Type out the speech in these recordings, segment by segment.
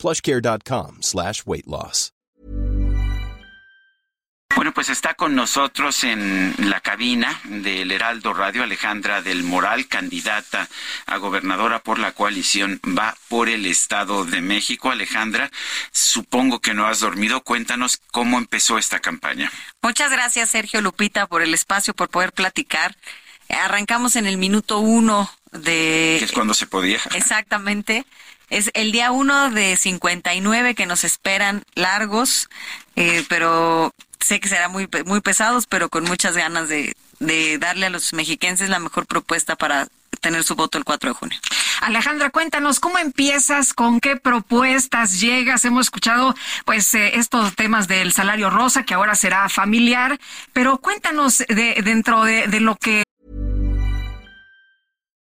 plushcare.com slash weight loss. Bueno, pues está con nosotros en la cabina del Heraldo Radio Alejandra del Moral, candidata a gobernadora por la coalición Va por el Estado de México. Alejandra, supongo que no has dormido. Cuéntanos cómo empezó esta campaña. Muchas gracias, Sergio Lupita, por el espacio, por poder platicar. Arrancamos en el minuto uno de... Que es cuando se podía. Exactamente. Es el día uno de 59 que nos esperan largos, eh, pero sé que será muy, muy pesados, pero con muchas ganas de, de darle a los mexiquenses la mejor propuesta para tener su voto el 4 de junio. Alejandra, cuéntanos cómo empiezas, con qué propuestas llegas. Hemos escuchado pues eh, estos temas del salario rosa que ahora será familiar, pero cuéntanos de, dentro de, de lo que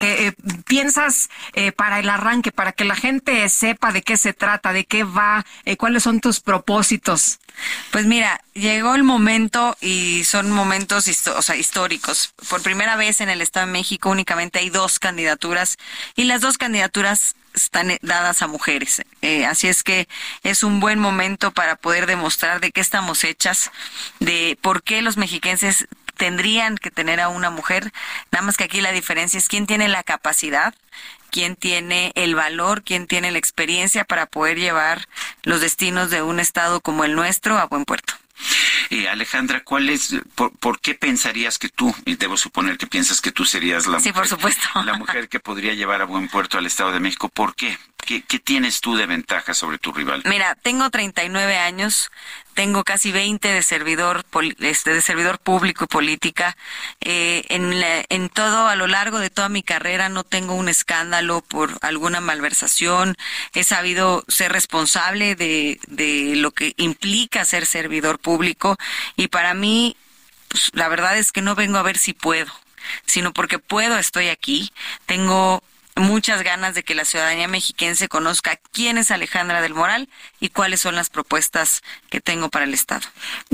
Eh, piensas eh, para el arranque, para que la gente sepa de qué se trata, de qué va, eh, cuáles son tus propósitos? Pues mira, llegó el momento y son momentos históricos. Por primera vez en el Estado de México únicamente hay dos candidaturas y las dos candidaturas están dadas a mujeres. Eh, así es que es un buen momento para poder demostrar de qué estamos hechas, de por qué los mexiquenses tendrían que tener a una mujer, nada más que aquí la diferencia es quién tiene la capacidad, quién tiene el valor, quién tiene la experiencia para poder llevar los destinos de un estado como el nuestro a buen puerto. Eh, Alejandra, ¿cuál es, por, qué pensarías que tú, y debo suponer que piensas que tú serías la sí, mujer, por supuesto. la mujer que podría llevar a buen puerto al Estado de México? ¿Por qué? ¿Qué, tienes tú de ventaja sobre tu rival? Mira, tengo 39 años, tengo casi 20 de servidor, este, de servidor público y política. Eh, en, todo, a lo largo de toda mi carrera, no tengo un escándalo por alguna malversación. He sabido ser responsable de, de lo que implica ser servidor público y para mí, pues, la verdad es que no vengo a ver si puedo sino porque puedo, estoy aquí. Tengo muchas ganas de que la ciudadanía mexiquense conozca quién es Alejandra del Moral y cuáles son las propuestas que tengo para el Estado.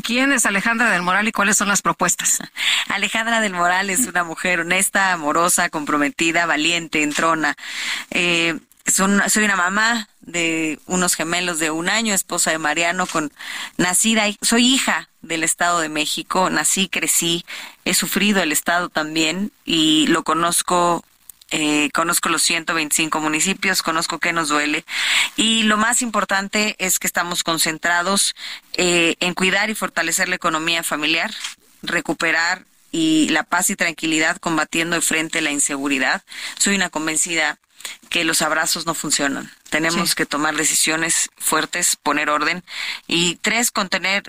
¿Quién es Alejandra del Moral y cuáles son las propuestas? Alejandra del Moral es una mujer honesta, amorosa, comprometida, valiente, entrona. Eh, soy una mamá de unos gemelos de un año, esposa de Mariano, con nacida, soy hija del Estado de México, nací, crecí, he sufrido el Estado también y lo conozco eh, conozco los 125 municipios, conozco qué nos duele y lo más importante es que estamos concentrados eh, en cuidar y fortalecer la economía familiar, recuperar y la paz y tranquilidad combatiendo de frente la inseguridad. Soy una convencida que los abrazos no funcionan. Tenemos que tomar decisiones fuertes, poner orden y tres, contener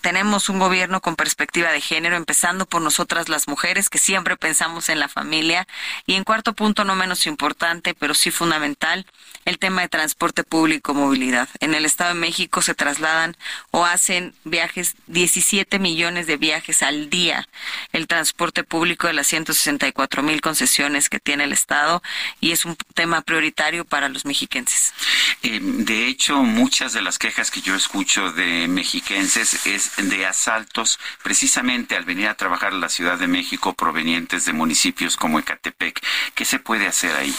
tenemos un gobierno con perspectiva de género, empezando por nosotras las mujeres, que siempre pensamos en la familia. Y en cuarto punto, no menos importante, pero sí fundamental, el tema de transporte público movilidad. En el Estado de México se trasladan o hacen viajes, 17 millones de viajes al día, el transporte público de las 164 mil concesiones que tiene el Estado y es un tema prioritario para los mexiquenses. Eh, de hecho, muchas de las quejas que yo escucho de mexiquenses es de asaltos precisamente al venir a trabajar a la Ciudad de México provenientes de municipios como Ecatepec. ¿Qué se puede hacer ahí?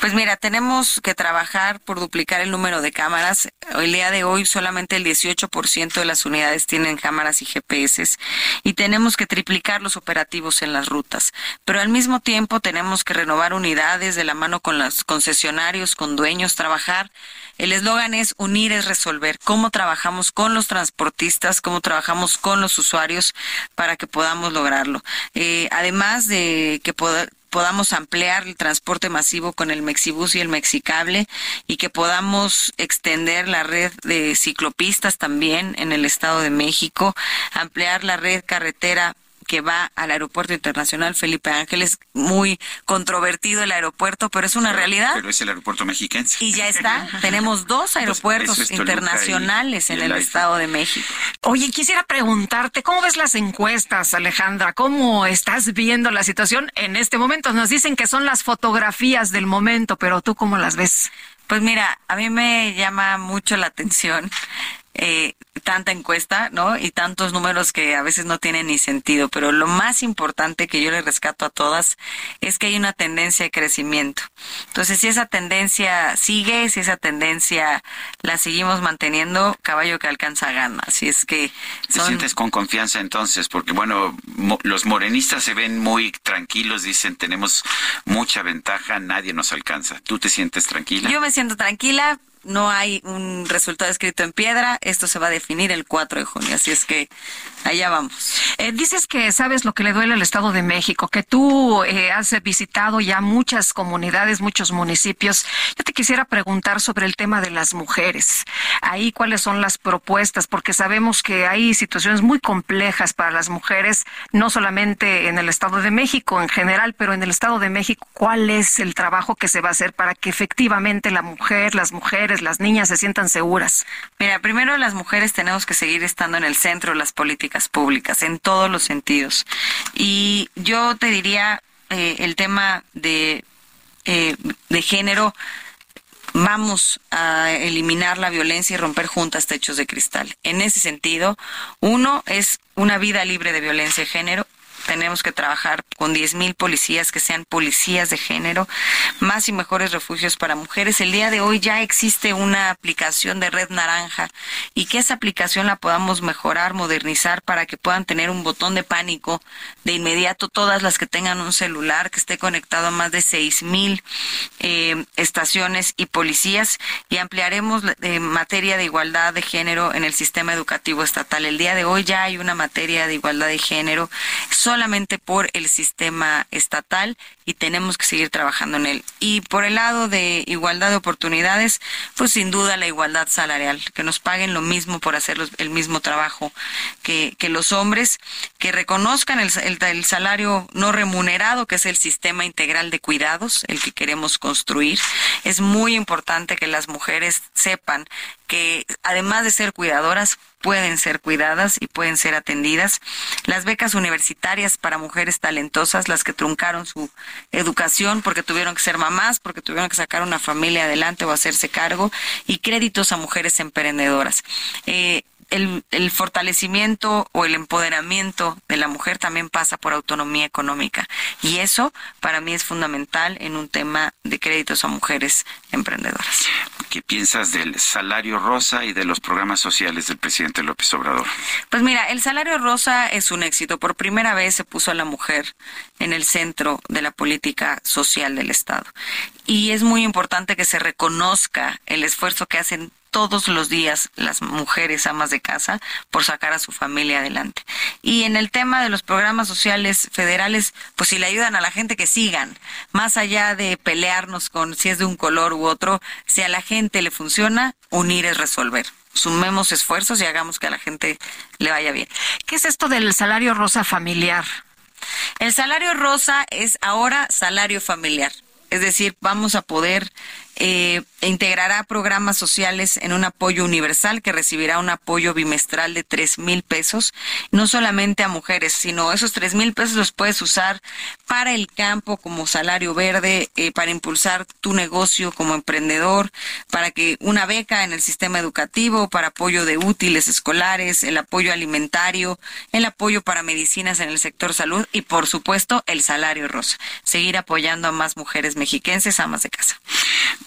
Pues mira, tenemos que trabajar por duplicar el número de cámaras. El día de hoy solamente el 18% de las unidades tienen cámaras y GPS y tenemos que triplicar los operativos en las rutas. Pero al mismo tiempo tenemos que renovar unidades de la mano con los concesionarios, con dueños, trabajar. El eslogan es unir es resolver. ¿Cómo trabajamos con los transportistas? ¿Cómo trabajamos con los usuarios para que podamos lograrlo? Eh, además de que poder, podamos ampliar el transporte masivo con el Mexibus y el Mexicable y que podamos extender la red de ciclopistas también en el Estado de México, ampliar la red carretera que va al aeropuerto internacional Felipe Ángeles, muy controvertido el aeropuerto, pero es una realidad. Pero es el aeropuerto mexiquense. Y ya está, tenemos dos aeropuertos internacionales en el, Estado de México. Oye, quisiera preguntarte, ¿cómo ves las encuestas, Alejandra? ¿Cómo estás viendo la situación en este momento? Nos dicen que son las fotografías del momento, pero tú cómo las ves? Pues mira, a mí me llama mucho la atención eh, tanta encuesta, ¿no? Y tantos números que a veces no tienen ni sentido. Pero lo más importante que yo le rescato a todas es que hay una tendencia de crecimiento. Entonces, si esa tendencia sigue, si esa tendencia la seguimos manteniendo, caballo que alcanza gana. Así es que... Son... Te sientes con confianza entonces, porque bueno, los morenistas se ven muy tranquilos, dicen tenemos mucha ventaja, nadie nos alcanza. ¿Tú te sientes tranquila? Yo me siento tranquila, no hay un resultado escrito en piedra, esto se va a definir el 4 de junio, así es que allá vamos. Eh, dices que sabes lo que le duele al Estado de México, que tú eh, has visitado ya muchas comunidades, muchos municipios. Yo te quisiera preguntar sobre el tema de las mujeres. Ahí cuáles son las propuestas, porque sabemos que hay situaciones muy complejas para las mujeres, no solamente en el Estado de México en general, pero en el Estado de México, ¿cuál es el trabajo que se va a hacer para que efectivamente la mujer, las mujeres, las niñas se sientan seguras? Mira, primero las mujeres tenemos que seguir estando en el centro de las políticas públicas, en todos los sentidos. Y yo te diría eh, el tema de, eh, de género vamos a eliminar la violencia y romper juntas techos de cristal. En ese sentido, uno es una vida libre de violencia de género tenemos que trabajar con 10.000 policías que sean policías de género, más y mejores refugios para mujeres. El día de hoy ya existe una aplicación de Red Naranja y que esa aplicación la podamos mejorar, modernizar para que puedan tener un botón de pánico de inmediato todas las que tengan un celular que esté conectado a más de 6.000 eh, estaciones y policías y ampliaremos en materia de igualdad de género en el sistema educativo estatal. El día de hoy ya hay una materia de igualdad de género solamente por el sistema estatal y tenemos que seguir trabajando en él. Y por el lado de igualdad de oportunidades, pues sin duda la igualdad salarial, que nos paguen lo mismo por hacer el mismo trabajo que, los hombres, que reconozcan el, el salario no remunerado, que es el sistema integral de cuidados, el que queremos construir. Es muy importante que las mujeres sepan que además de ser cuidadoras, pueden ser cuidadas y pueden ser atendidas. Las becas universitarias para mujeres talentosas, las que truncaron su educación porque tuvieron que ser mamás, porque tuvieron que sacar una familia adelante o hacerse cargo, y créditos a mujeres emprendedoras. Eh, el, el, fortalecimiento o el empoderamiento de la mujer también pasa por autonomía económica. Y eso para mí es fundamental en un tema de créditos a mujeres emprendedoras. ¿Qué piensas del salario rosa y de los programas sociales del presidente López Obrador? Pues mira, el salario rosa es un éxito. Por primera vez se puso a la mujer en el centro de la política social del Estado. Y es muy importante que se reconozca el esfuerzo que hacen todos los días las mujeres amas de casa por sacar a su familia adelante. Y en el tema de los programas sociales federales, pues si le ayudan a la gente que sigan, más allá de pelearnos con si es de un color u otro, si a la gente le funciona, unir es resolver sumemos esfuerzos y hagamos que a la gente le vaya bien. ¿Qué es esto del salario rosa familiar? El salario rosa es ahora salario familiar. Es decir, vamos a poder eh, integrará programas sociales en un apoyo universal que recibirá un apoyo bimestral de tres mil pesos, no solamente a mujeres, sino esos tres mil pesos los puedes usar para el campo como salario verde, eh, para impulsar tu negocio como emprendedor, para que una beca en el sistema educativo, para apoyo de útiles escolares, el apoyo alimentario, el apoyo para medicinas en el sector salud y por supuesto el salario rosa. Seguir apoyando a más mujeres mexiquenses, amas de casa.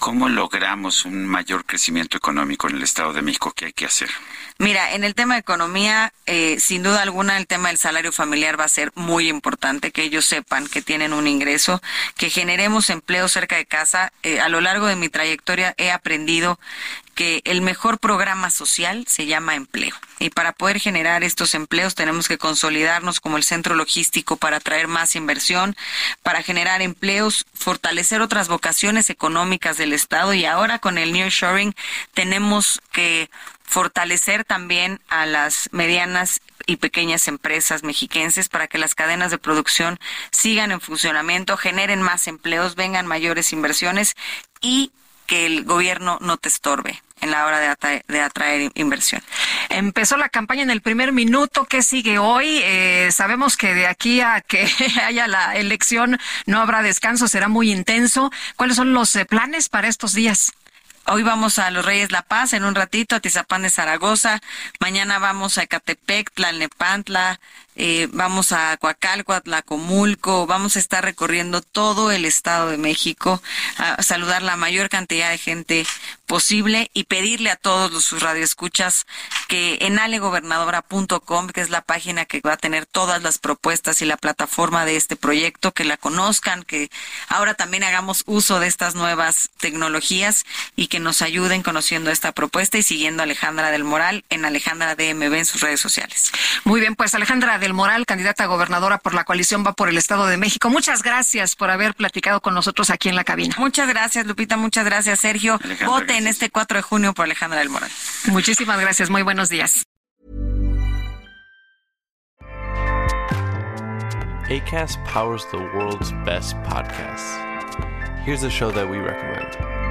¿Cómo logramos un mayor crecimiento económico en el Estado de México? ¿Qué hay que hacer? Mira, en el tema de economía, eh, sin duda alguna, el tema del salario familiar va a ser muy importante, que ellos sepan que tienen un ingreso, que generemos empleo cerca de casa. Eh, a lo largo de mi trayectoria he aprendido que el mejor programa social se llama empleo. Y para poder generar estos empleos tenemos que consolidarnos como el centro logístico para atraer más inversión, para generar empleos, fortalecer otras vocaciones económicas del Estado y ahora con el nearshoring tenemos que fortalecer también a las medianas y pequeñas empresas mexiquenses para que las cadenas de producción sigan en funcionamiento, generen más empleos, vengan mayores inversiones y que el gobierno no te estorbe en la hora de atraer, inversión. Empezó la campaña en el primer minuto. ¿Qué sigue hoy? Eh, sabemos que de aquí a que haya la elección no habrá descanso, será muy intenso. ¿Cuáles son los eh, planes para estos días? Hoy vamos a Los Reyes La Paz en un ratito, a Tizapán de Zaragoza. Mañana vamos a Ecatepec, Tlalnepantla, eh, vamos a Coacalco, Comulco, vamos a estar recorriendo todo el Estado de México, a saludar la mayor cantidad de gente posible y pedirle a todos los sus radioescuchas que en alegobernadora.com, que es la página que va a tener todas las propuestas y la plataforma de este proyecto, que la conozcan, que ahora también hagamos uso de estas nuevas tecnologías y que nos ayuden conociendo esta propuesta y siguiendo a Alejandra del Moral en Alejandra DMB en sus redes sociales. Muy bien, pues Alejandra del Moral, candidata a gobernadora por la coalición Va por el Estado de México. Muchas gracias por haber platicado con nosotros aquí en la cabina. Muchas gracias, Lupita. Muchas gracias, Sergio. Vote en este 4 de junio por Alejandra del Moral. Muchísimas gracias. Muy buenos días. ACAST powers the world's best podcasts. Here's a show that we recommend.